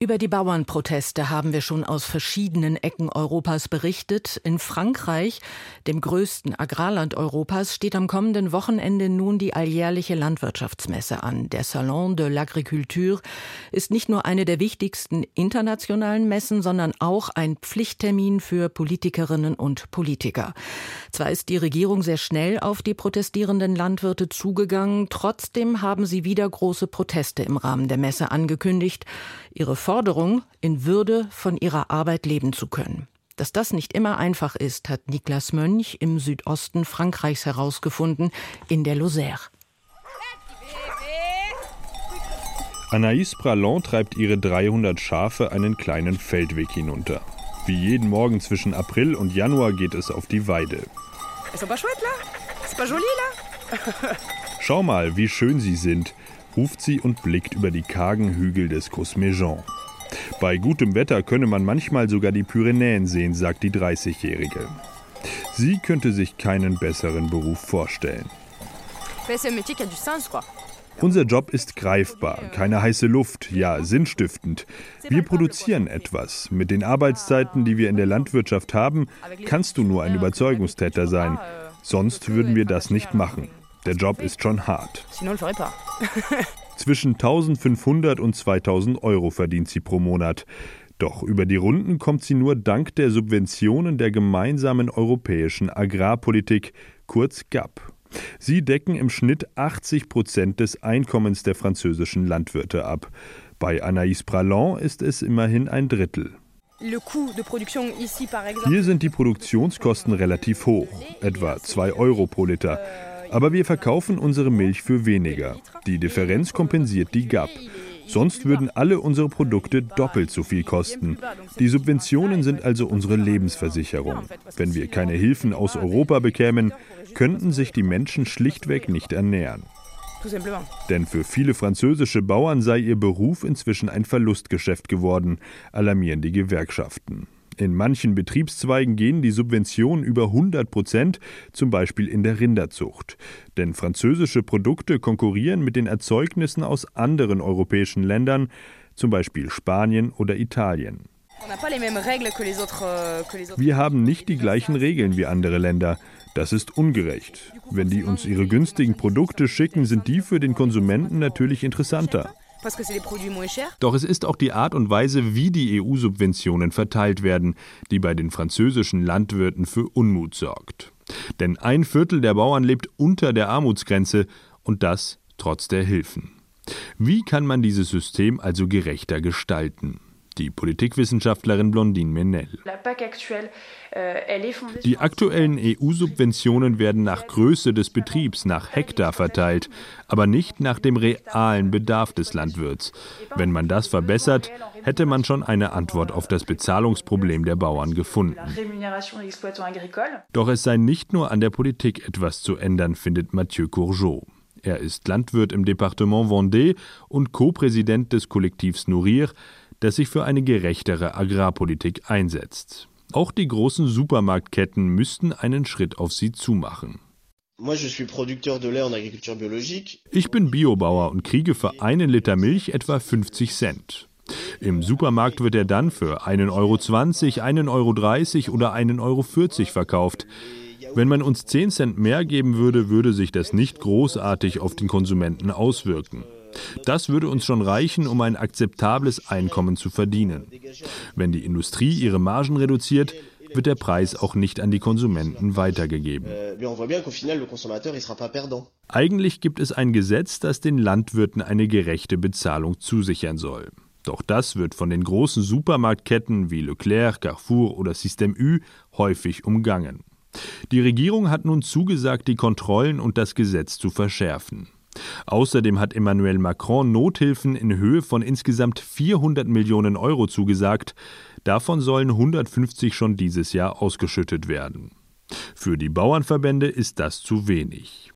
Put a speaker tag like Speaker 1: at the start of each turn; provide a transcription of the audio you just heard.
Speaker 1: Über die Bauernproteste haben wir schon aus verschiedenen Ecken Europas berichtet. In Frankreich, dem größten Agrarland Europas, steht am kommenden Wochenende nun die alljährliche Landwirtschaftsmesse an. Der Salon de l'Agriculture ist nicht nur eine der wichtigsten internationalen Messen, sondern auch ein Pflichttermin für Politikerinnen und Politiker. Zwar ist die Regierung sehr schnell auf die protestierenden Landwirte zugegangen, trotzdem haben sie wieder große Proteste im Rahmen der Messe angekündigt. Ihre Forderung, in Würde von ihrer Arbeit leben zu können. Dass das nicht immer einfach ist, hat Niklas Mönch im Südosten Frankreichs herausgefunden, in der Lozère.
Speaker 2: Anaïs Pralon treibt ihre 300 Schafe einen kleinen Feldweg hinunter. Wie jeden Morgen zwischen April und Januar geht es auf die Weide. Schau mal, wie schön sie sind, ruft sie und blickt über die kargen Hügel des Cosméjean. Bei gutem Wetter könne man manchmal sogar die Pyrenäen sehen, sagt die 30-Jährige. Sie könnte sich keinen besseren Beruf vorstellen. Unser Job ist greifbar, keine heiße Luft, ja sinnstiftend. Wir produzieren etwas. Mit den Arbeitszeiten, die wir in der Landwirtschaft haben, kannst du nur ein Überzeugungstäter sein. Sonst würden wir das nicht machen. Der Job ist schon hart. Zwischen 1500 und 2000 Euro verdient sie pro Monat. Doch über die Runden kommt sie nur dank der Subventionen der gemeinsamen europäischen Agrarpolitik, kurz GAP. Sie decken im Schnitt 80 Prozent des Einkommens der französischen Landwirte ab. Bei Anaïs Pralon ist es immerhin ein Drittel. Hier sind die Produktionskosten relativ hoch, etwa 2 Euro pro Liter. Aber wir verkaufen unsere Milch für weniger. Die Differenz kompensiert die GAP. Sonst würden alle unsere Produkte doppelt so viel kosten. Die Subventionen sind also unsere Lebensversicherung. Wenn wir keine Hilfen aus Europa bekämen, könnten sich die Menschen schlichtweg nicht ernähren. Denn für viele französische Bauern sei ihr Beruf inzwischen ein Verlustgeschäft geworden, alarmieren die Gewerkschaften. In manchen Betriebszweigen gehen die Subventionen über 100 Prozent, zum Beispiel in der Rinderzucht. Denn französische Produkte konkurrieren mit den Erzeugnissen aus anderen europäischen Ländern, zum Beispiel Spanien oder Italien. Wir haben nicht die gleichen Regeln wie andere Länder. Das ist ungerecht. Wenn die uns ihre günstigen Produkte schicken, sind die für den Konsumenten natürlich interessanter. Doch es ist auch die Art und Weise, wie die EU-Subventionen verteilt werden, die bei den französischen Landwirten für Unmut sorgt. Denn ein Viertel der Bauern lebt unter der Armutsgrenze und das trotz der Hilfen. Wie kann man dieses System also gerechter gestalten? Die Politikwissenschaftlerin Blondine Menel. Euh, die aktuellen EU-Subventionen werden nach Größe des Betriebs, nach Hektar verteilt, aber nicht nach dem realen Bedarf des Landwirts. Wenn man das verbessert, hätte man schon eine Antwort auf das Bezahlungsproblem der Bauern gefunden. Doch es sei nicht nur an der Politik etwas zu ändern, findet Mathieu Courgeot. Er ist Landwirt im Departement Vendée und Co-Präsident des Kollektivs Nourrir, das sich für eine gerechtere Agrarpolitik einsetzt. Auch die großen Supermarktketten müssten einen Schritt auf sie zumachen. Ich bin Biobauer und kriege für einen Liter Milch etwa 50 Cent. Im Supermarkt wird er dann für 1,20 Euro, 1,30 Euro oder 1,40 Euro verkauft. Wenn man uns 10 Cent mehr geben würde, würde sich das nicht großartig auf den Konsumenten auswirken. Das würde uns schon reichen, um ein akzeptables Einkommen zu verdienen. Wenn die Industrie ihre Margen reduziert, wird der Preis auch nicht an die Konsumenten weitergegeben. Eigentlich gibt es ein Gesetz, das den Landwirten eine gerechte Bezahlung zusichern soll. Doch das wird von den großen Supermarktketten wie Leclerc, Carrefour oder Système U häufig umgangen. Die Regierung hat nun zugesagt, die Kontrollen und das Gesetz zu verschärfen. Außerdem hat Emmanuel Macron Nothilfen in Höhe von insgesamt 400 Millionen Euro zugesagt. Davon sollen 150 schon dieses Jahr ausgeschüttet werden. Für die Bauernverbände ist das zu wenig.